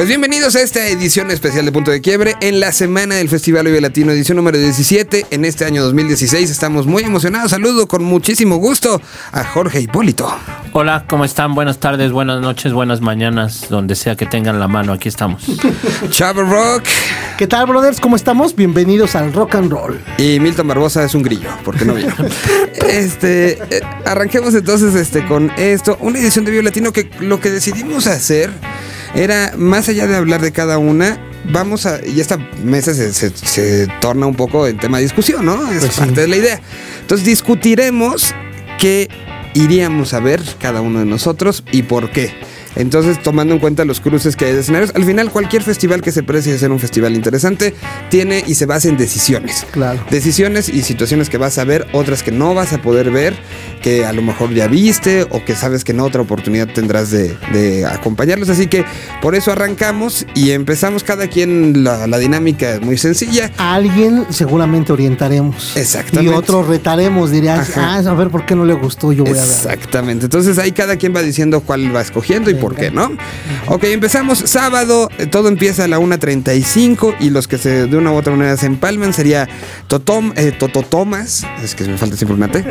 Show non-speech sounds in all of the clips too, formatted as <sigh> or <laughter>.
Pues bienvenidos a esta edición especial de Punto de Quiebre en la semana del Festival Vive Latino, edición número 17. En este año 2016 estamos muy emocionados. Saludo con muchísimo gusto a Jorge Hipólito. Hola, ¿cómo están? Buenas tardes, buenas noches, buenas mañanas, donde sea que tengan la mano, aquí estamos. <laughs> Chavo Rock ¿Qué tal, brothers? ¿Cómo estamos? Bienvenidos al Rock and Roll. y Milton Barbosa es un grillo, porque no vino. <laughs> este, eh, arranquemos entonces este, con esto, una edición de Vive Latino que lo que decidimos hacer era, más allá de hablar de cada una, vamos a, y esta mesa se, se- se torna un poco en tema de discusión, ¿no? Es Pues sí. parte de la idea. Entonces discutiremos qué iríamos a ver cada uno de nosotros y por qué. Entonces, tomando en cuenta los cruces que hay de escenarios, al final cualquier festival que se precie de ser un festival interesante tiene y se basa en decisiones. Claro. Decisiones y situaciones que vas a ver, otras que no vas a poder ver, que a lo mejor ya viste o que sabes que en otra oportunidad tendrás de, de acompañarlos. Así que por eso arrancamos y empezamos cada quien la, la dinámica es muy sencilla. A alguien seguramente orientaremos. Exactamente. Y otro retaremos, dirías, Ajá. ah, a ver por qué no le gustó, yo voy a ver. Exactamente. Entonces ahí cada quien va diciendo cuál va escogiendo y por qué, ¿no? Ok, empezamos sábado. Todo empieza a la 1.35 y los que se de una u otra manera se empalman sería Totom, eh, Tototomas, es que me falta siempre una T,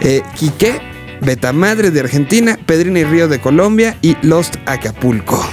eh, Quique, Betamadre de Argentina, Pedrina y Río de Colombia y Lost Acapulco.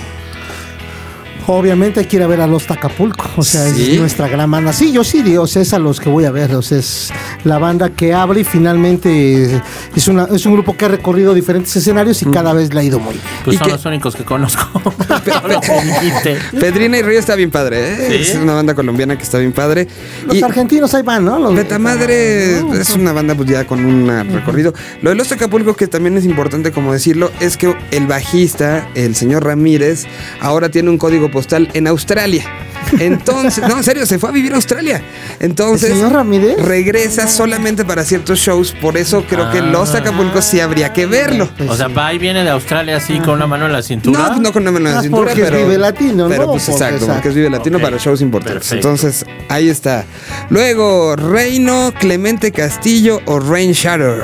Obviamente hay que ir a ver a los Tacapulco, o sea, Sí. es nuestra gran banda. Sí, yo sí, sea, es a los que voy a ver, o sea, es la banda que abre y finalmente es, una, es un grupo que ha recorrido diferentes escenarios y cada vez le ha ido muy bien. Pues ¿Y son los únicos que conozco. <laughs> Pedrina y Río está bien padre, ¿eh? ¿Sí? Es una banda colombiana que está bien padre. Los Y- argentinos ahí van, ¿no? Los, Beta Madre es una banda pues ya con un recorrido. Lo de Los Acapulco, que también es importante como decirlo, es que el bajista, el señor Ramírez, ahora tiene un código postal en Australia. Entonces, no, en serio, se fue a vivir a Australia. Entonces, ¿El señor Ramírez? regresa solamente para ciertos shows. Por eso creo que Los Acapulco sí habría que verlo. Pues O sea, sí. va y viene de Australia así con una mano en la cintura. No, no con una mano en la Ah, cintura, porque es pero. Vive Latino, Pero ¿no? pues Porque, exacto, porque es Vive Latino para shows importantes. perfecto. Entonces, ahí está. Luego, Reino, Clemente Castillo o Rain Shatter.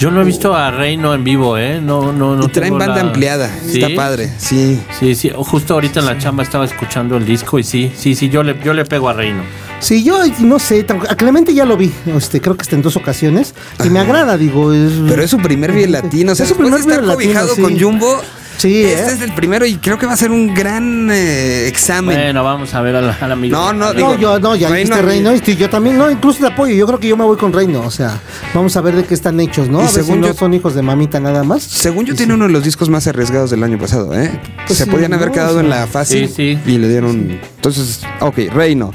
Yo no he visto a Reino en vivo, ¿eh? No, no, no. y traen banda la- ampliada. ¿Sí? Está padre, sí. Sí, sí. Justo ahorita en la chamba estaba escuchando el disco y sí, sí, sí. Yo le, yo le pego a Reino. Sí, yo no sé, a Clemente ya lo vi, este, creo que está en dos ocasiones, y me agrada, digo, es... Pero es su primer Vive Latino. O sea, Es su primer Latino, cobijado sí. con Jumbo. Sí, Este ¿eh? es el primero y creo que va a ser un gran eh, examen. Bueno, vamos a ver al, al amigo. No, no, digo- No, yo, no, ya Reino viste. Reino, y yo también, no, incluso te apoyo, yo creo que yo me voy con Reino, o sea, vamos a ver de qué están hechos, ¿no? Y A ver si según no yo- son hijos de mamita nada más. Según yo, tiene uno de los discos más arriesgados del año pasado, ¿eh? Pues Se sí, podían haber ¿no? quedado O sea, en la fácil Sí, sí. y le dieron. Entonces, ok, Reino.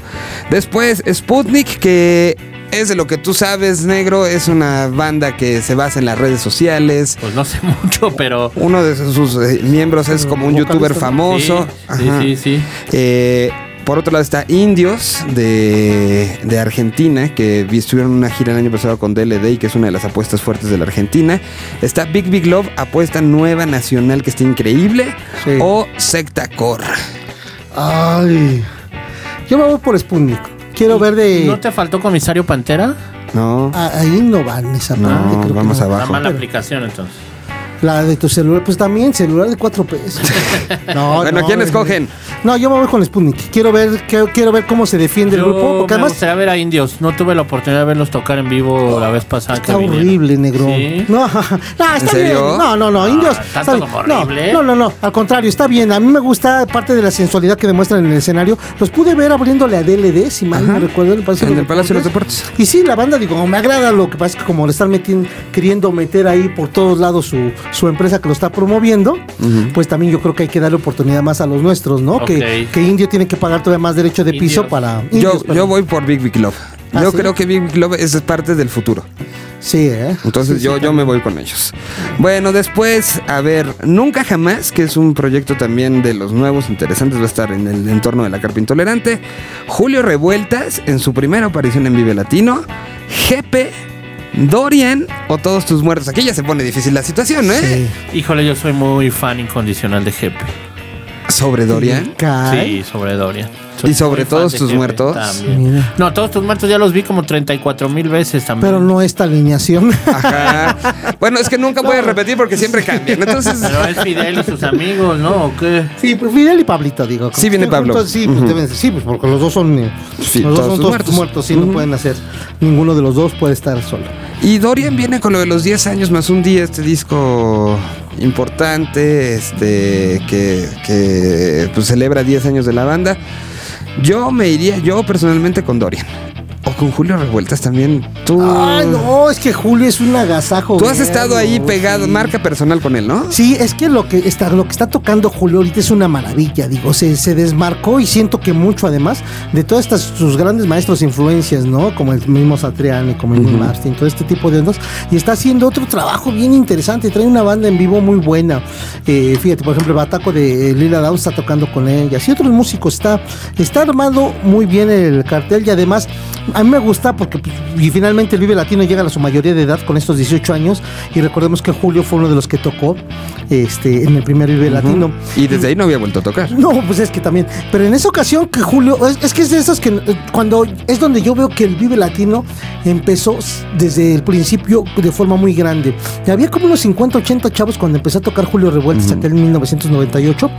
Después, Sputnik, que es de lo que tú sabes, negro. Es una banda que se basa en las redes sociales. Pues no sé <laughs> mucho, pero. Uno de sus eh, miembros es como un youtuber famoso. Sí, sí, sí, sí. Eh, por otro lado está Indios de, de Argentina, que vi- estuvieron en una gira el año pasado con DLD que es una de las apuestas fuertes de la Argentina. Está Big Big Love, apuesta nueva nacional que está increíble. Sí. O Secta Core. Ay, yo me voy por Sputnik, quiero ver de... ¿No te faltó comisario Pantera? No, Ah, ahí no van esa parte, no, creo que vamos no. La abajo. mala aplicación, entonces. La de tu celular, pues también celular de cuatro pesos. <laughs> No, Bueno, no, ¿quién eh, escogen? No, yo me voy con Sputnik. Quiero ver, quiero, quiero ver cómo se defiende el grupo, porque me además gustaría ver a Indios. No tuve la oportunidad de verlos tocar en vivo la vez pasada está que horrible, negro. ¿Sí? No, <laughs> no, está serio? bien. No, no, no, Ah, indios. ¿tanto está como No, horrible? No, no, no, al contrario, está bien. A mí me gusta parte de la sensualidad que demuestran en el escenario. Los pude ver abriéndole a DLD, si mal no recuerdo, en el Palacio, En de el Palacio de los Deportes. Y sí, la banda, digo, me agrada lo que pasa es que como le están metiendo, queriendo meter ahí por todos lados su, su empresa que lo está promoviendo, pues también yo creo que hay que darle oportunidad más a los nuestros, ¿no? Que, que Indio tiene que pagar todavía más derecho de piso Indios. para... Yo, Indios, yo perdón. voy por Big Big Love. ¿Ah, yo sí? creo que Big Big Love es parte del futuro. Sí, ¿eh? Entonces Sí, yo, sí, yo me voy con ellos. Bueno, después, a ver, Nunca Jamás, que es un proyecto también de los nuevos interesantes, va a estar en el entorno de la carpa intolerante. Julio Revueltas, en su primera aparición en Vive Latino. Jepe, Dorian o Todos tus muertos. Aquí ya se pone difícil la situación, ¿eh? Sí. Híjole, yo soy muy fan incondicional de Jepe. ¿Sobre Dorian? Sí, sobre Dorian. ¿Y sobre todos tus muertos? también. No, todos tus muertos ya los vi como 34 mil veces también. Pero no esta alineación. <laughs> Ajá. Bueno, es que nunca puedes repetir porque siempre cambian. Entonces, Pero es Fidel y sus amigos, ¿no? ¿O qué? Sí, pues Fidel y Pablito, digo. Sí viene Pablo. Juntos, sí, pues deben ser- sí, pues porque los dos son, Sí, los dos todos son tus todos muertos. muertos, sí, Ujú. no pueden hacer. Ninguno de los dos puede estar solo. Y Dorian viene con lo de los 10 años más un día, este disco importante, este, que, que pues, celebra 10 años de la banda. Yo me iría, yo personalmente con Dorian. O con Julio Revueltas también. Tú, Ay, no, es que Julio es un agasajo. tú has estado ahí pegado, sí. marca personal con él, ¿no? Sí, es que lo que está, lo que está tocando Julio ahorita es una maravilla, digo, se, se desmarcó y siento que mucho además de todas estas sus grandes maestros e influencias, ¿no? Como el mismo Satriani, como el mismo Martin, todo este tipo de ondas, y está haciendo otro trabajo bien interesante, trae una banda en vivo muy buena. Eh, fíjate, por ejemplo, el Bataco de eh, Lila Downs está tocando con ellas y otros músicos, está, está armado muy bien el cartel y además a mí me gusta porque pues, y finalmente el Vive Latino llega a su mayoría de edad con estos 18 años y recordemos que Julio fue uno de los que tocó este, en el primer Vive Latino. Y desde ahí no había vuelto a tocar. No, pues es que también. Pero en esa ocasión que Julio, es, es que es de esas que cuando es donde yo veo que el Vive Latino empezó desde el principio de forma muy grande. Y había como unos 50, 80 chavos cuando empezó a tocar Julio Revueltas aquel en 1998.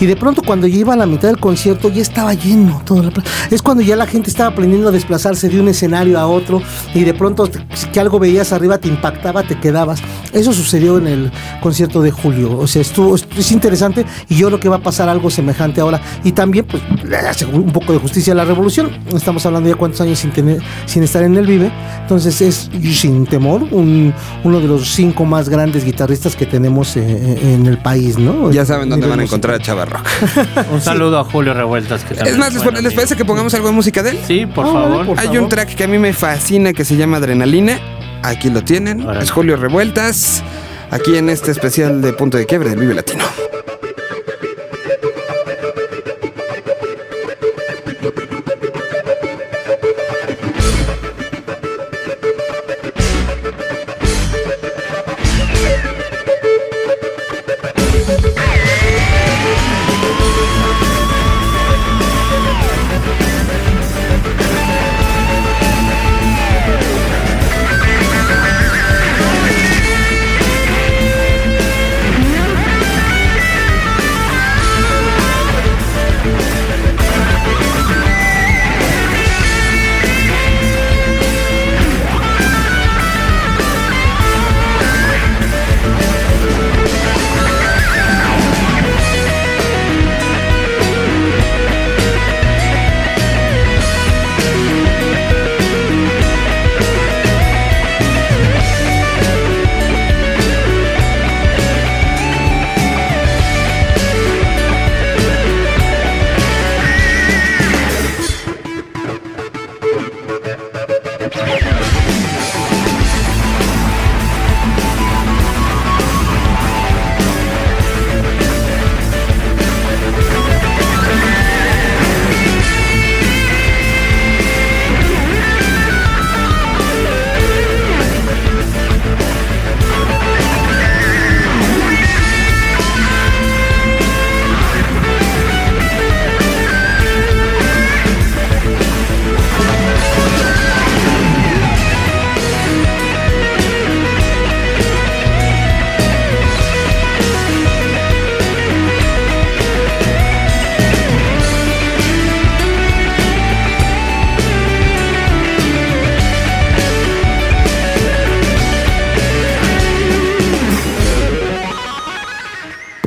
Y de pronto cuando ya iba a la mitad del concierto ya estaba lleno todo la pla- Es cuando ya la gente estaba aprendiendo a desplazarse de un escenario a otro y de pronto que algo veías arriba te impactaba, te quedabas. Eso sucedió en el concierto de Julio. O sea, estuvo, es interesante y yo creo que va a pasar algo semejante ahora. Y también, pues, le hace un poco de justicia a la revolución. Estamos hablando ya cuántos años sin tener, sin estar en el Vive. Entonces es, sin temor, un- uno de los cinco más grandes guitarristas que tenemos eh, en el país, ¿no? Ya saben dónde van a encontrar a Chava Rock. Un saludo a Julio Revueltas. Que Es más, ¿les, ¿les parece que pongamos algo de música de él? Sí, por Ah, favor. vale, por Hay favor. un track que a mí me fascina que se llama Adrenalina. Aquí lo tienen. Es Julio Revueltas. Aquí en este especial de Punto de Quiebre del Vive Latino.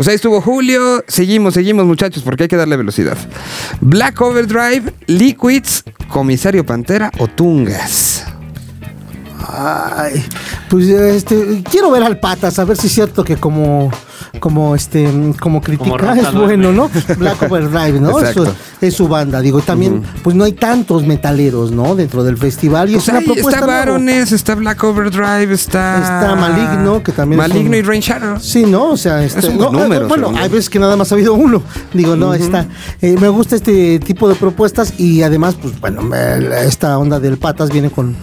Pues ahí estuvo Julio. Seguimos, seguimos, muchachos, porque hay que darle velocidad. Black Overdrive, Liquids, Comisario Pantera o Tungas. Ay, pues este, quiero ver al Patas, a ver si es cierto que como, como este, como critica Rata es bueno, ¿no? Black Overdrive, ¿no? Es su, es su banda, digo, y también, pues no hay tantos metaleros, ¿no? Dentro del festival y Pues es una propuesta está nueva. Barones, está Black Overdrive, está. Está Maligno, que también es Maligno un- y Rain Shadow. Sí, ¿no? O sea, este, Es un no, buen número, bueno, hay veces que nada más ha habido uno. Digo, no, está. eh, me gusta este tipo de propuestas y además, pues bueno, me- esta onda del patas viene con,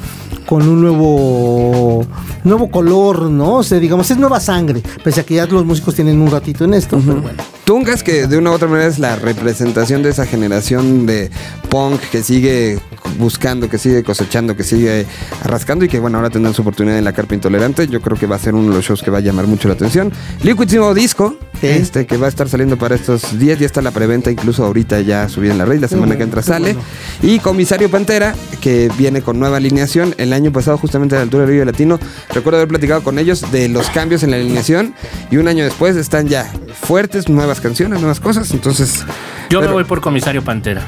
con un nuevo nuevo color, ¿no? O sea, digamos, es nueva sangre. Pese a que ya los músicos tienen un ratito en esto, pero bueno. Tungas, que de una u otra manera es la representación de esa generación de punk que sigue buscando, que sigue cosechando, que sigue rascando y que bueno, ahora tendrán su oportunidad en la carpa intolerante. Yo creo que va a ser uno de los shows que va a llamar mucho la atención. Liquid nuevo disco, Sí. este que va a estar saliendo para estos días, ya está la preventa, incluso ahorita ya subí en la red, la semana que entra sale. Y Comisario Pantera, que viene con nueva alineación. El año pasado, justamente a la altura del Río Latino, recuerdo haber platicado con ellos de los cambios en la alineación. Y un año después están ya fuertes, nuevas canciones, nuevas cosas. Entonces, Yo me voy por Comisario Pantera.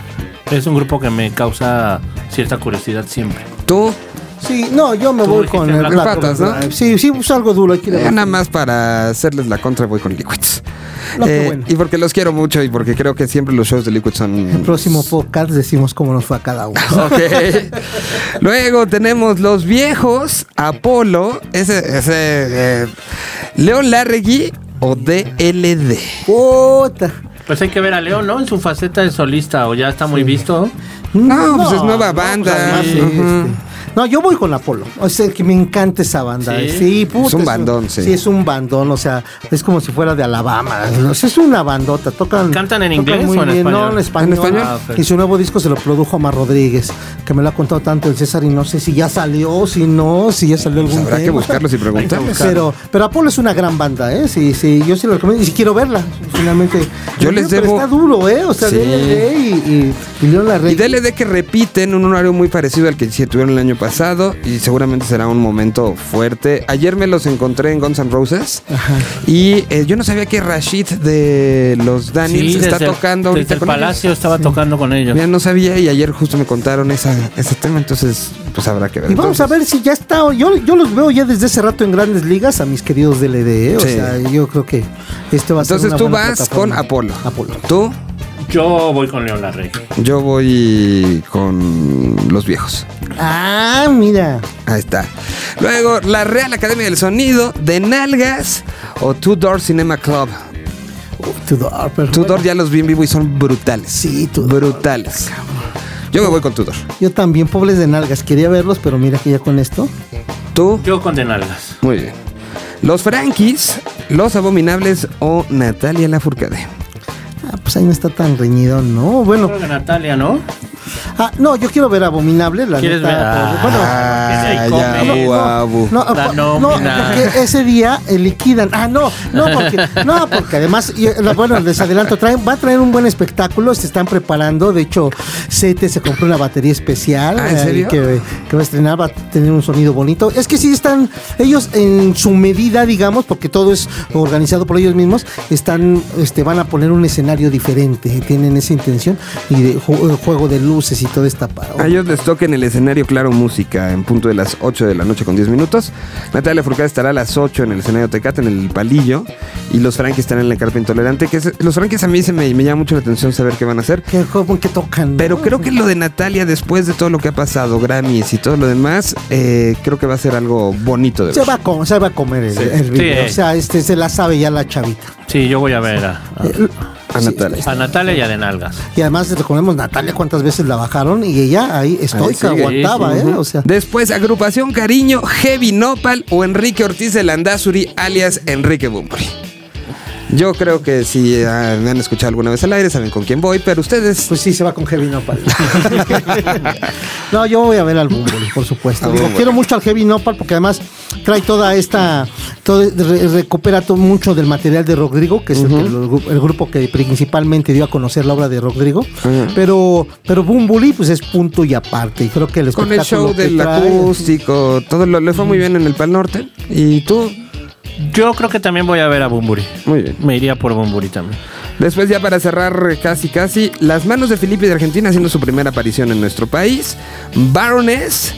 Es un grupo que me causa cierta curiosidad siempre. tú, Sí, no, yo me voy con el Black Black Patas, ¿no? Sí, sí, pues algo duro. Hay que ir a eh, nada más para hacerles la contra, voy con Liquids. No, Eh, bueno. Y porque los quiero mucho y porque creo que siempre los shows de Liquid son. El próximo podcast decimos cómo nos fue a cada uno. <laughs> Ok. Luego tenemos los viejos, Apolo, ese, ese eh, León Larregui o DLD. Puta. Pues hay que ver a León, ¿no? En su faceta de solista, o ya está muy visto. No, pues es nueva banda. pues además, Ujú. este, No, yo voy con Apolo. O sea, que me encanta esa banda. Sí. Sí, puta, Es un bandón, sí. Sí, es un bandón. O sea, es como si fuera de Alabama. O sea, es una bandota. Tocan. ¿Cantan en tocan inglés muy o en bien. español? No, en español. ¿En español? Ah. Y su nuevo disco se lo produjo Omar Rodríguez, que me lo ha contado tanto el César y no sé si ya salió, si no, si ya salió algún Pues habrá que buscarlos y preguntarles. Pero, pero Apolo es una gran banda, ¿eh? Sí, sí, yo sí lo recomiendo. Y si quiero verla, finalmente. Yo les Pero debo- Está duro, ¿eh? O sea, Sí. DLD y, y, y León Larregui. Y DLD que repiten un horario muy parecido al que sí tuvieron el año pasado y seguramente será un momento fuerte. Ayer me los encontré en Guns N' Roses y eh, yo no sabía que Rashid de los Daniels Sí, está desde- tocando ahorita Desde el con Palacio ellos. estaba tocando con ellos. Ya no sabía y ayer justo me contaron esa, ese tema, entonces pues habrá que ver. Y vamos a ver si ya está. Yo, yo los veo ya desde hace rato en grandes ligas a mis queridos DLD. ¿eh? O Sí. sea, yo creo que este va a ser Entonces tú buena vas plataforma. con Apolo. Apolo. Tú, Yo voy con León Larrey. yo voy con los viejos. Ah, mira. Ahí está. Luego, la Real Academia del Sonido, de Nalgas o Two Door Cinema Club. Tudor, pero Tudor ya los vi en vivo y son brutales. Sí, Tudor. Brutales. Yo me voy con Tudor. Yo también, pobres de nalgas. Quería verlos, pero mira que ya con esto. Tú, Yo con De Nalgas. muy bien. Los Frankies, Los Abominables o Natalia Lafourcade. Pues ahí no está tan reñido, ¿no? Bueno, Creo que Natalia, ¿no? Ah, no, yo quiero ver Abominable, la ¿Quieres neta, ver? bueno, Ah, ahí ya, come. abu, abu. No, no, porque ese día eh, liquidan. Ah, no, no, porque, <laughs> no, porque además, eh, bueno, les adelanto, traen, va a traer un buen espectáculo, se están preparando. De hecho, Sete se compró una batería especial Ah, ¿en eh, serio? que, que va a estrenar, va a tener un sonido bonito. Es que sí están, ellos en su medida, digamos, porque todo es organizado por ellos mismos, están, este, van a poner un escenario diferente, tienen esa intención y de ju- juego de luces y toda esta pa- A ellos les toca en el escenario Claro Música en punto de las 8 de la noche con 10 minutos. Natalia Lafourcade estará a las 8 en el escenario Tecate, en el Palillo. Y los Frankies estarán en la Carpa Intolerante. Que es- los Frankies a mí se me, me llama mucho la atención saber qué van a hacer. que, como que tocan. ¿no? Pero creo que lo de Natalia, después de todo lo que ha pasado, Grammys y todo lo demás, eh, creo que va a ser algo bonito de Se ver. va a comer, se va a comer el, Sí. el video. Sí. O sea, este se la sabe ya la chavita. Sí, yo voy a ver a, A Natalia. a, Natalia y a De Nalgas. Y además recordemos Natalia cuántas veces la bajaron y ella ahí estoica, sigue. aguantaba, Sí, sí, ¿eh? O sea, Después, agrupación Cariño, Heavy Nopal o Enrique Ortiz de Landazuri, alias Enrique Bumburi. Yo creo que si ah, me han escuchado alguna vez al aire, saben con quién voy, pero ustedes. pues sí, se va con Heavy Nopal. <laughs> no, yo voy a ver al Bumburi, por supuesto. A Digo, quiero mucho al Heavy Nopal porque además trae toda esta, todo, re- recupera todo mucho del material de Rodrigo, que es el, el el grupo que principalmente dio a conocer la obra de Rodrigo. Pero, pero Bumburi, pues es punto y aparte. Y creo que el con el show del trae- acústico, todo lo, le fue muy bien en el Pal Norte. Y tú, Yo creo que también voy a ver a Bumburi. muy bien. Me iría por Bumburi también. Después ya para cerrar casi casi, las manos de Felipe de Argentina haciendo su primera aparición en nuestro país, Baroness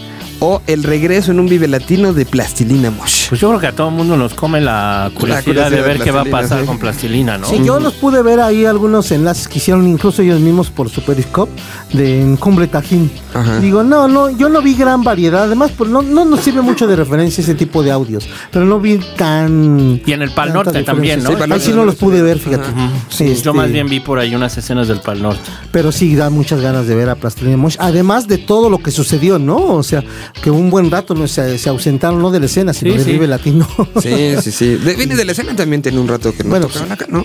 o el regreso en un Vive Latino de Plastilina Mosh. Pues yo creo que a todo el mundo nos come la curiosidad, curiosidad de de ver qué va a pasar sí. con plastilina, ¿no? Sí, yo los pude ver ahí algunos enlaces que hicieron incluso ellos mismos por su Periscope de en Cumbre Tajín. Ajá. Digo, no, no, yo no vi gran variedad. Además, pues no, no nos sirve mucho de referencia ese tipo de audios. Pero no vi tan. Y en el Pal Norte también. ¿no? Ahí sí no los pude ver, fíjate. Sí, Este, Yo más bien vi por ahí unas escenas del Pal Norte. Pero sí da muchas ganas de ver a Plastilina Mosh. Además de todo lo que sucedió, ¿no? O sea, que un buen rato no se, se ausentaron no de la escena, sino Sí, del sí. Vive Latino. <laughs> Sí, sí, sí. De, viene de la escena también tiene un rato que no Bueno, tocaron acá, ¿no?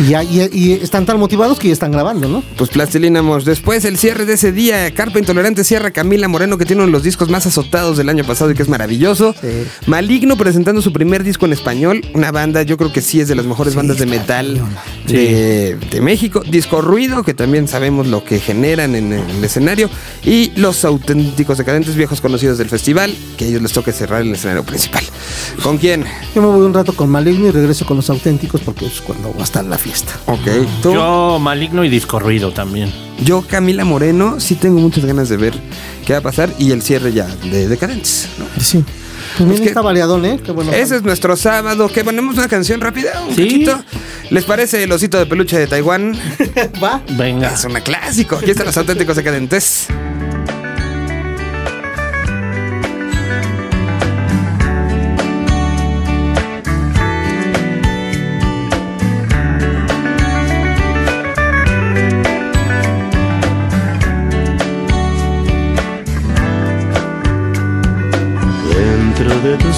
Y, y- y están tan motivados que ya están grabando, ¿no? Pues Plastilina Mosh. Después, el cierre de ese día, Carpa Intolerante cierra Camila Moreno, que tiene uno de los discos más azotados del año pasado y que es maravilloso. Sí. Maligno presentando su primer disco en español. Una banda, yo creo que sí es de las mejores bandas de metal de, de México. Disco Ruido, que también sabemos lo que generan en el escenario. Y los auténticos decadentes viejos conocidos del festival, que a ellos les toca cerrar el escenario principal. ¿Con quién? Yo me voy un rato con Maligno y regreso con los auténticos porque es cuando va a estar la fiesta. Ok. ¿Tú? Yo, maligno y disco ruido también. Yo, Camila Moreno, sí tengo muchas ganas de ver qué va a pasar y el cierre ya de Decadentes. ¿no? Sí. También Es que- está variadón, ¿eh? Qué bueno. Ese es nuestro sábado. Que ponemos una canción rápida, un Sí. cachito. ¿Les parece el osito de peluche de Taiwán? <laughs> Va. Venga. Es una clásico. Aquí están los auténticos decadentes.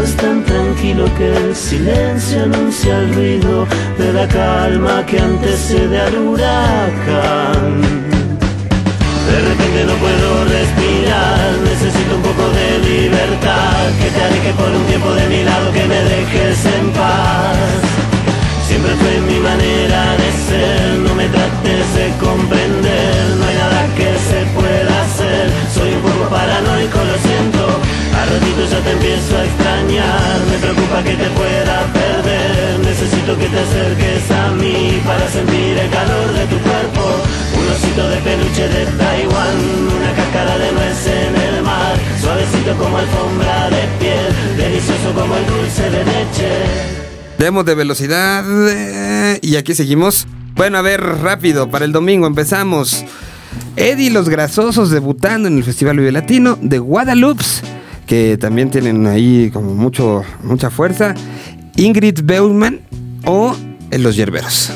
Es tan tranquilo que el silencio anuncia el ruido de la calma que antecede al huracán. De repente no puedo respirar, necesito un poco de libertad, que te aleje por un tiempo de mi lado, que me dejes en paz. Siempre fue mi manera de ser, no me trates de comprender, no hay nada que se pueda hacer, soy un poco paranoico, lo siento, a ratitos ya te empiezo a extrañar, me preocupa que te pueda perder, necesito que te acerques a mí para sentir el calor de tu cuerpo, un osito de peluche de Taiwán, una cáscara de nuez en el mar, suavecito como alfombra de piel, delicioso como el dulce de leche. Demos de velocidad. eh, y aquí seguimos. Bueno, a ver, rápido. Para el domingo empezamos. Eddie los Grasosos debutando en el Festival Vive Latino de Guadalupe. Que también tienen ahí como mucho, mucha fuerza. Ingrid Beumann o Los Yerberos.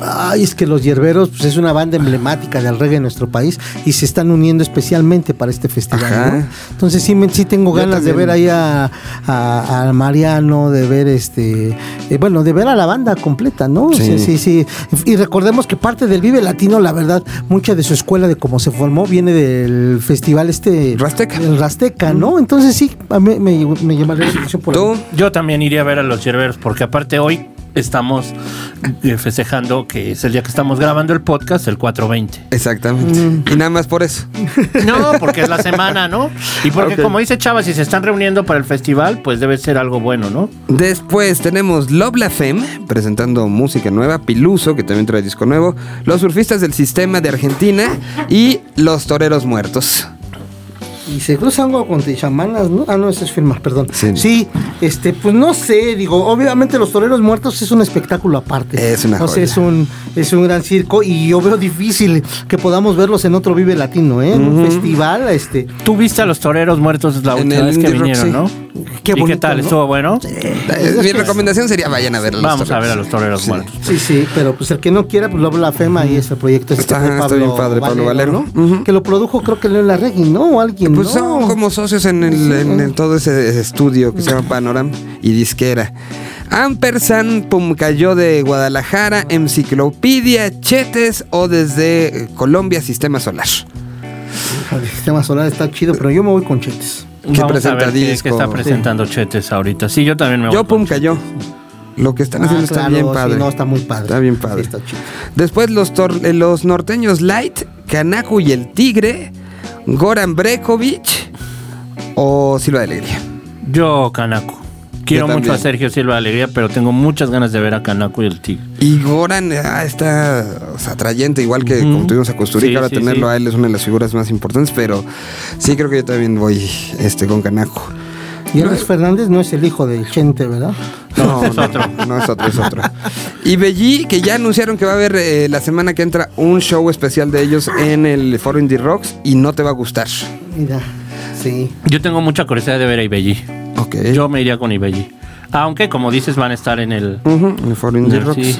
Ay, es que los hierberos pues, es una banda emblemática del reggae en nuestro país y se están uniendo especialmente para este festival. ¿no? Entonces sí, me- sí tengo ganas de ver ahí a, a- a Mariano, de ver este, eh, bueno, de ver a la banda completa, ¿no? Sí. Sí, sí, sí. Y recordemos que parte del Vive Latino, la verdad, mucha de su escuela de cómo se formó viene del festival este Rasteca. el Rasteca, ¿no? Entonces sí, a mí me, me llamaría la atención por ¿Tú? ahí. Yo también iría a ver a los yerberos, porque aparte hoy estamos eh, festejando que es el día que estamos grabando el podcast, el 420. Exactamente. Y nada más por eso. No, porque es la semana, ¿no? Y porque como dice Chava, si se están reuniendo para el festival, pues debe ser algo bueno, ¿no? Después tenemos Love La Femme presentando música nueva, Piluso, que también trae disco nuevo, Los Surfistas del Sistema de Argentina y Los Toreros Muertos. Y se cruza algo con chamanas, ¿no? Ah, no, ese es firma, perdón. Sí. Sí. este, pues no sé, digo, obviamente los toreros muertos es un espectáculo aparte. Es una O sea, joya. es un, es un gran circo y yo veo difícil que podamos verlos en otro Vive Latino, ¿eh? En un festival, este. Tú viste a los toreros muertos la En última el vez que Rock, vinieron, sí. ¿no? Qué ¿Y qué bonito, tal? ¿no? ¿Estuvo bueno? Eh, Mi recomendación sería vayan a ver a los Vamos a ver a los toreros Sí. muertos. Sí, sí, pero pues el que no quiera, pues lo la FEMA y es el proyecto este Está- de está Pablo bien padre, Pablo Valero. ¿no? Que lo produjo creo que Leo Larregui, ¿no? O alguien, Pues ¿no? son como socios en, el, en el- todo ese estudio que se llama Panorama y Disquera. Ampersand, Pumcayó de Guadalajara, Enciclopedia, Chetes o desde Colombia, Sistema Solar. El sistema solar está chido, pero yo me voy con chetes. Que Vamos presenta a ver qué, qué disco. está presentando Chetes ahorita. Sí, yo también me voy Yo con Pumcayó. Lo que están haciendo Ah, está claro, bien sí, padre. no, está muy padre. Está bien padre. Sí, está chido. Después los, tor- eh, los norteños Light, Kanaku y el Tigre, Goran Brekovic o Silva de Alegría. Yo, Canaco. Quiero Yo mucho a. Sergio Silva de Alegría, pero tengo muchas ganas de ver a Canaco y el Tigre. Y Goran ah, está o sea, atrayente, igual que como tuvimos a Costurica, Sí, ahora sí, tenerlo sí. a él es una de las figuras más importantes, pero sí creo que yo también voy este con Canaco. Y Alex Fernández no es el hijo del Chente, ¿verdad? No, <laughs> es no, otro. no es otro, es otro. Y Belly, que ya anunciaron que va a haber eh, la semana que entra un show especial de ellos en el Foro Indie Rocks y no te va a gustar. Mira, sí. Yo tengo mucha curiosidad de ver a Ibelli. Ok. Yo me iría con Ibelli. Aunque, como dices, van a estar en el. En Indie Rocks. Sí.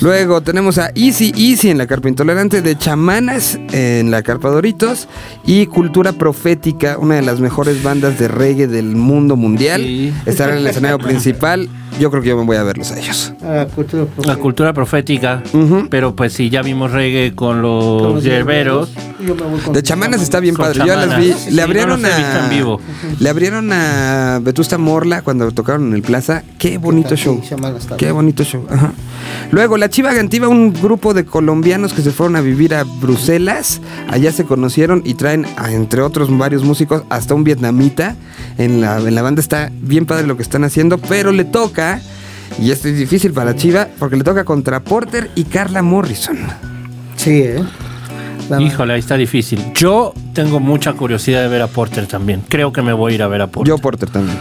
Luego tenemos a Easy Easy en la carpa intolerante, de Chamanas en la carpa Doritos y Cultura Profética, una de las mejores bandas de reggae del mundo mundial. Sí. Estarán en el escenario <laughs> principal. Yo creo que yo me voy a verlos a ellos. Cultura La cultura profética. Pero pues si ya vimos reggae con los yerberos. Yo me voy con De Chamanas está bien padre. Yo ya las vi. Chamanas. Sí, Le abrieron a. en vivo. Le abrieron a Vetusta Morla cuando tocaron en el Plaza. Qué bonito Sí, show. Chamanas Qué bonito show. Ajá. Luego, la Chiva Gantiva, un grupo de colombianos que se fueron a vivir a Bruselas. Allá se conocieron y traen, a, entre otros varios músicos, hasta un vietnamita. En la, en la banda está bien padre lo que están haciendo, pero le toca, y esto es difícil para Chiva, porque le toca contra Porter y Carla Morrison. Sí, ¿eh? Híjole, ahí está difícil. Yo tengo mucha curiosidad de ver a Porter también. Creo que me voy a ir a ver a Porter. Yo Porter también.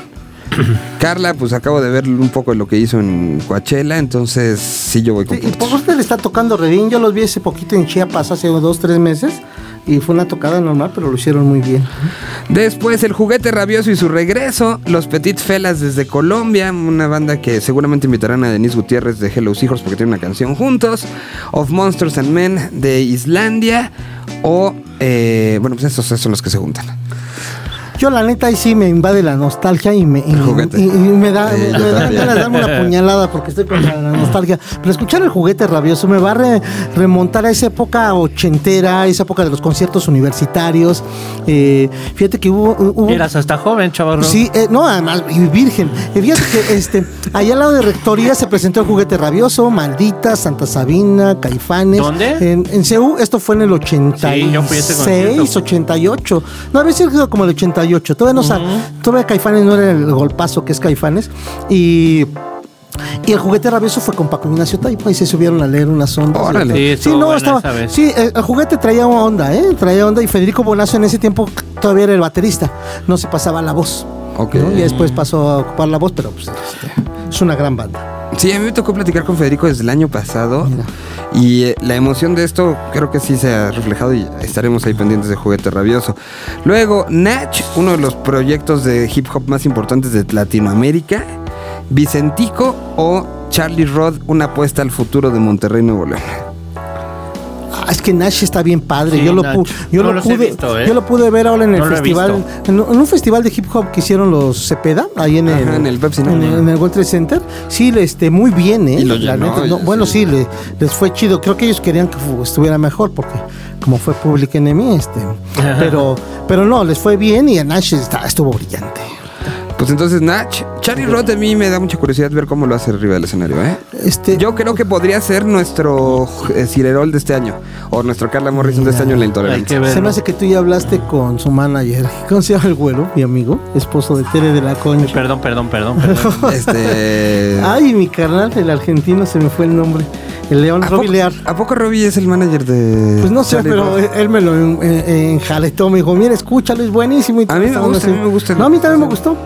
<clears throat> Carla, pues acabo de ver un poco de lo que hizo en Coachella, entonces sí yo voy con Sí, y Porter. Porter le está tocando re bien. Yo los vi hace poquito en Chiapas, hace dos, tres meses. Y fue una tocada normal, pero lo hicieron muy bien. Después el juguete rabioso y su regreso, los Petit Felas desde Colombia, una banda que seguramente invitarán a Denise Gutiérrez de Hello Hijos porque tienen una canción juntos, Of Monsters and Men de Islandia o eh, bueno pues esos, esos son los que se juntan. Yo la neta ahí sí me invade la nostalgia y me, y, me da, Sí, me yo da también. ganas de darme una puñalada porque estoy con la, nostalgia. Pero escuchar el juguete rabioso me va a re- remontar a esa época ochentera, esa época de los conciertos universitarios. Eh, fíjate que hubo, hubo Eras hasta joven, chaval. Sí, eh, no, además, y virgen. Eh, Fíjate que este, allá al lado de Rectoría se presentó el juguete rabioso, Maldita, Santa Sabina, Caifanes. ¿Dónde? En, en CEU, esto fue en el 86, Sí, yo fui a ese concierto. 88. No, había sido como el 88. Todavía no sa- todavía Caifanes no era el golpazo que es Caifanes. Y. Y el juguete rabioso fue con Paco Ignacio Taipa y se subieron a leer unas ondas. Órale. Sí, no, estaba. el, el juguete traía onda, ¿eh? Traía onda y Federico Bonazo en ese tiempo todavía era el baterista. No se pasaba la voz. Ok. ¿no? Y después pasó a ocupar la voz, pero pues este, es una gran banda. Sí, a mí me tocó platicar con Federico desde el año pasado y eh, la emoción de esto creo que sí se ha reflejado y estaremos ahí pendientes de Juguete Rabioso. Luego, Natch, uno de los proyectos de hip hop más importantes de Latinoamérica, Vicentico o Charlie Rod, una apuesta al futuro de Monterrey, Nuevo León. Ah, es que Nash está bien padre. Sí, yo lo, pu- yo, No lo pude, visto, ¿eh? yo lo pude ver ahora en el No festival, en, un festival de hip hop que hicieron los Cepeda, ahí en el, Ajá, en el Pepsi, ¿no? en, el- en el World Trade Center. Sí, le, este, muy bien, ¿eh? Y lo La llenó, neta, no, y- bueno, sí. sí, le- les fue chido. Creo que ellos querían que estuviera mejor porque como fue Public Enemy, este, pero, pero no, les fue bien y a Nash está- estuvo brillante. Pues entonces, Natch, Charlie Rod a mí me da mucha curiosidad ver cómo lo hace arriba del escenario, ¿eh? Este, Yo creo que podría ser nuestro eh, Cirerol de este año o nuestro Carla Morrison de este año en la intolerancia. Se me hace que tú ya hablaste con su manager. <laughs> ¿Cómo se llama el güero, mi amigo? Esposo de Tere de la Concha. Perdón, perdón, perdón. perdón. <laughs> Este. Ay, mi carnal, el argentino, se me fue el nombre. El León ¿A Robbie Lear. ¿A poco Robbie es el manager de.? Pues no sé, Charlie pero él me lo en- en- enjaletó. Me dijo, mira, escúchalo, es buenísimo. y A mí me gusta, a mí me gusta. No, a mí también me gustó.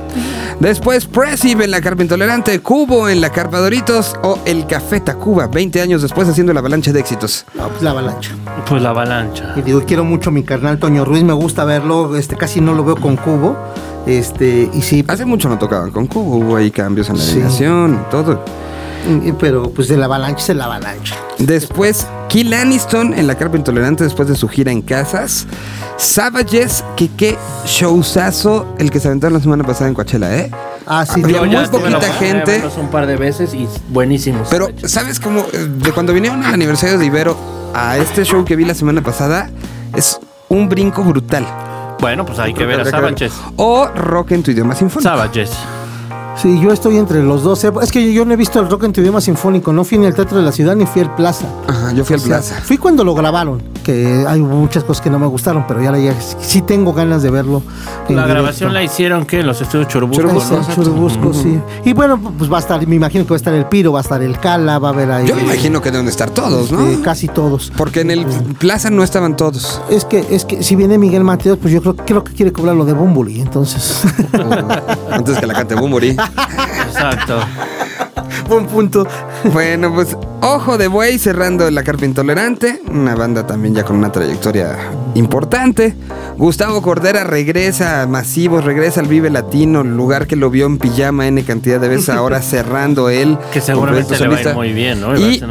Después, Presive en la carpa intolerante, Cubo en la carpa Doritos o el Café Tacuba, 20 años después haciendo la avalancha de éxitos. No, pues la avalancha. Pues la avalancha. Y digo, quiero mucho a mi carnal Toño Ruiz, me gusta verlo. Este, casi no lo veo con Cubo. Este, y sí, Hace mucho no tocaban con Cubo, hubo ahí cambios en la Sí. todo. Pero pues de la avalancha es la avalancha. Después, Kill Aniston en la carpa intolerante después de su gira en casas. Savages, que qué showzazo el que se aventaron la semana pasada en Coachella, ¿eh? Ah, sí, Había muy la poquita gente. un par de veces y buenísimos. Pero, ¿sabes cómo? De cuando vinieron al aniversario de Ibero a este show que vi la semana pasada, es un brinco brutal. Bueno, pues hay que ver a. Savages. O rock en tu idioma sinfónico. Savages. Sí, yo estoy entre los dos. Es que yo no he visto el rock en tu idioma sinfónico. No fui ni al Teatro de la Ciudad ni fui al Plaza. Ajá, yo fui al O sea, Plaza. Fui cuando lo grabaron, que hay muchas cosas que no me gustaron, pero ya, la- ya sí tengo ganas de verlo. en La directo. grabación la hicieron que en los estudios Churubusco, Churubusco, sí. Y bueno, pues va a estar, me imagino que va a estar el Piro, va a estar el Cala, va a haber ahí. Yo me imagino que deben de estar todos, ¿no? casi todos. Porque en el Plaza no estaban todos. Es que, es que si viene Miguel Mateos, pues yo creo, creo que quiere cobrar lo de Bumbuli, entonces. Antes que la cante Bumburi. Exacto. Buen punto. Bueno, pues Ojo de Buey cerrando La Carpa Intolerante, una banda también ya con una trayectoria importante. Gustavo Cordera regresa a Masivos, regresa al Vive Latino, lugar que lo vio en pijama N cantidad de veces, ahora <laughs> cerrando él. Que con seguramente le va a ir solista. muy bien, ¿no? Y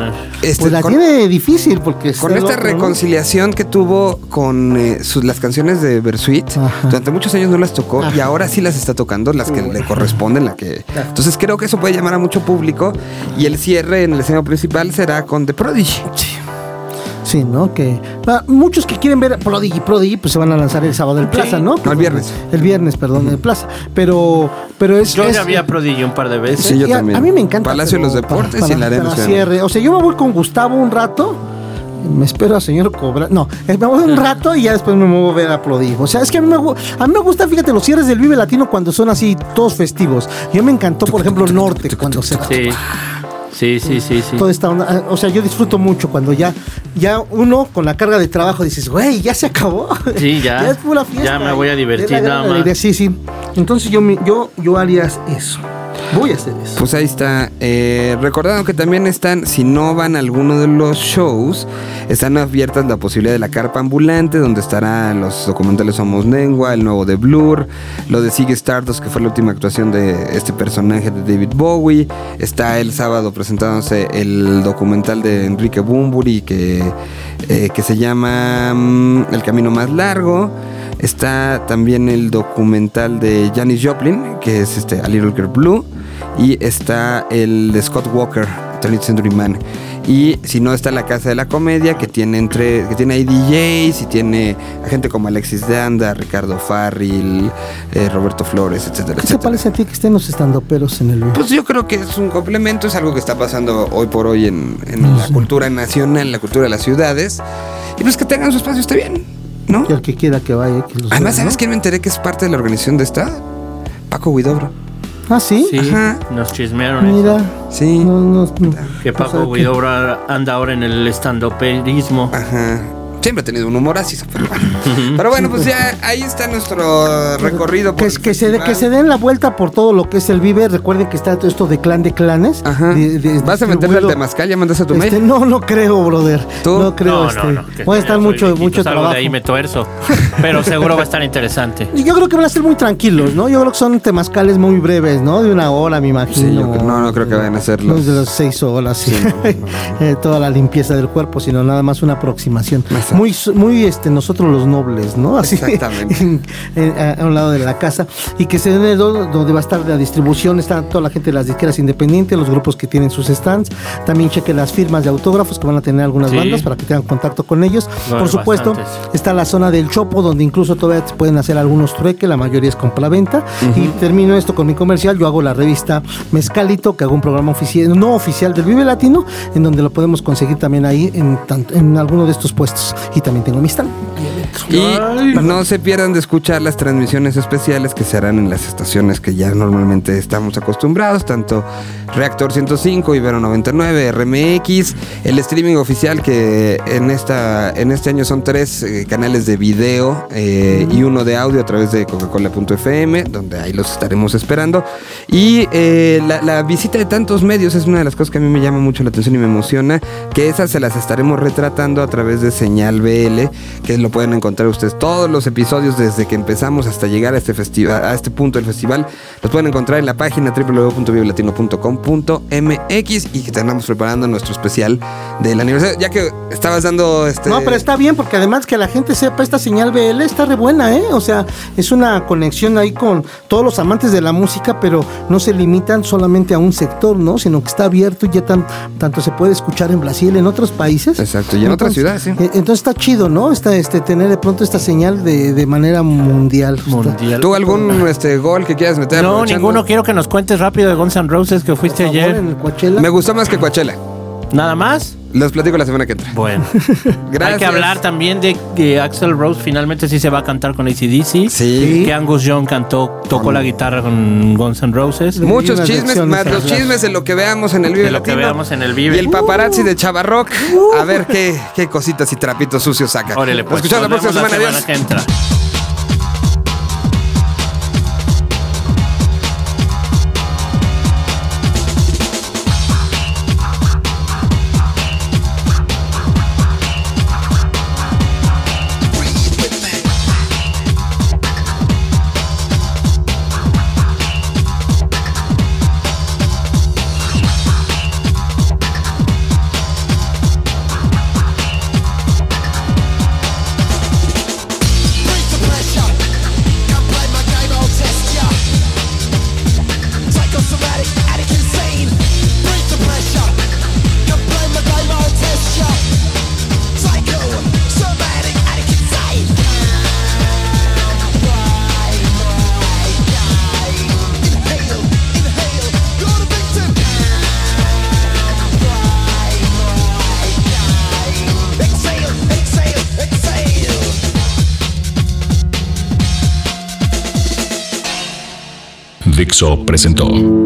este, Pues la con- tiene difícil porque con esta loco, ¿no? reconciliación que tuvo con eh, sus- las canciones de Bersuit, Ajá. durante muchos años no las tocó y ahora sí las está tocando, las que le corresponden, la que. Entonces creo que eso puede llamar a mucho público y el cierre en el escenario principal será con The Prodigy. Sí, ¿no? Que ah, muchos que quieren ver Prodigy, Prodigy, pues se van a lanzar el sábado en Plaza, ¿no? El viernes. El viernes, perdón, en Plaza. Pero, pero es. Yo es- ya había Prodigy un par de veces. Sí, yo y a, también. a mí me encanta. Palacio de los Deportes para- y la Arena cierre. O sea, yo me voy con Gustavo un rato. Me espero a señor Cobra. No, eh, me voy un rato y ya después me muevo a ver a. O sea, es que a mí, me, a mí me gusta, fíjate, los cierres del Vive Latino cuando son así, todos festivos. Yo me encantó, por ejemplo, Norte, cuando se. Sí. Sí, sí, sí, sí. Toda esta onda. Ah, O sea, yo disfruto mucho cuando ya, ya uno con la carga de trabajo dices, güey, ya se acabó. Sí, ya. <laughs> es pura fiesta. Ya me voy a divertir nada más. Sí, sí. Entonces yo, yo, yo haría eso. Voy a hacer eso. Pues ahí está. Eh, recordando que también están, si no van a alguno de los shows, están abiertas la posibilidad de la carpa ambulante, donde estarán los documentales Somos Lengua, el nuevo de Blur, lo de Sigue Stardust, que fue la última actuación de este personaje de David Bowie. Está el sábado presentándose el documental de Enrique Bumburi, que, eh, que se llama mm, El Camino Más Largo. Está también el documental de Janis Joplin, que es este A Little Girl Blue. Y está el de Scott Walker, 20th Century Man. Y si no está la Casa de la Comedia, que tiene entre que tiene ahí DJs y tiene a gente como Alexis Danda, Ricardo Farril, eh, Roberto Flores, etcétera, ¿Qué te etcétera. parece a ti que estén los estandoperos en el? Pues yo creo que es un complemento, es algo que está pasando hoy por hoy en, en la Sí. cultura nacional, la cultura de las ciudades. Y pues que tengan su espacio está bien, ¿no? Y el que quiera que vaya, que los Además, vea, ¿sabes ¿no? quién me enteré que es parte de la organización de esta? Paco Huidobro. Ah, sí. Sí, Ajá. nos chismearon eso. Mira. Sí. No, no, no. Que O Paco Guidobra anda ahora en el estandoperismo. Ajá. Siempre ha tenido un humor así, pero bueno. <laughs> Pero bueno, pues ya ahí está nuestro recorrido. por Que, que se, de- que se den la vuelta por todo lo que es el Vive. Recuerden que está todo esto de clan de clanes. Ajá. de- de- ¿Vas a meterle al temazcal? ¿Ya mandaste tu Este, mail? no, no creo, brother. ¿Tú? No creo. no, este, no, no. que Voy a estar mucho, viejito, mucho salgo trabajo. de ahí me tuerzo. <laughs> Pero seguro va a estar interesante. Y Yo creo que van a ser muy tranquilos, ¿no? Yo creo que son temazcales muy breves, ¿no? De una hora, me imagino. Sí, yo creo- no, no creo que vayan a ser No los- de las seis horas, sí. Sí, no, no, no, <laughs> Eh, toda la limpieza del cuerpo, sino nada más una aproximación. Exacto. Muy, muy este, nosotros los nobles, ¿no? Así, Exactamente. <laughs> en- en- a, a un lado de la casa. Y que se den donde va a estar la distribución, está toda la gente de las disqueras independientes, los grupos que tienen sus stands. También cheque las firmas de autógrafos que van a tener algunas Sí. bandas para que tengan contacto con ellos. No, Por supuesto, bastantes. está la zona del Chopo, donde incluso todavía se pueden hacer algunos trueques, la mayoría es compra-venta. Y termino esto con mi comercial. Yo hago la revista Mezcalito, que hago un programa oficial, no oficial del Vive Latino, en donde lo podemos conseguir también ahí en, tanto- en alguno de estos puestos. Y también tengo mi stand. Y no se pierdan de escuchar las transmisiones especiales que se harán en las estaciones que ya normalmente estamos acostumbrados, tanto Reactor 105, Ibero 99, RMX, el streaming oficial que en esta en este año son tres eh, canales de video eh, y uno de audio a través de Coca-Cola.fm, donde ahí los estaremos esperando. Y eh, la, la visita de tantos medios es una de las cosas que a mí me llama mucho la atención y me emociona, que esas se las estaremos retratando a través de BL, que lo pueden encontrar ustedes todos los episodios desde que empezamos hasta llegar a este festival, a este punto del festival, los pueden encontrar en la página www.viblatino.com.mx y que estamos preparando nuestro especial del aniversario, ya que estabas dando este No, pero está bien porque además que la gente sepa esta señal BL está re buena, ¿eh? O sea, es una conexión ahí con todos los amantes de la música, pero no se limitan solamente a un sector, ¿no? Sino que está abierto y ya tan, tanto se puede escuchar en Brasil, en otros países. Exacto, y en otras ciudades, sí. eh, Entonces está chido, ¿no? Está, este, tener de pronto esta señal de, de manera mundial. Mundial. ¿Tú algún este gol que quieras meter? No, aprovechando? ninguno. Quiero que nos cuentes rápido de Guns N' Roses que fuiste favor, ayer. en el Coachella. Me gustó más que Coachella. ¿Nada más? Los platico la semana que entra. Bueno. Gracias. <laughs> Hay que hablar también de que Axel Rose finalmente sí se va a cantar con ACDC. Sí. Que Angus Young cantó, tocó la guitarra con Guns N' Roses. Muchos chismes, más los chismes de lo que veamos en el Vive De lo que Latino. veamos en el Vive. Y el paparazzi de Chavarrock. A ver qué, qué cositas y trapitos sucios saca. Órale, Nos pues. escuchamos la próxima semana. la Adiós. que entra. Presentó.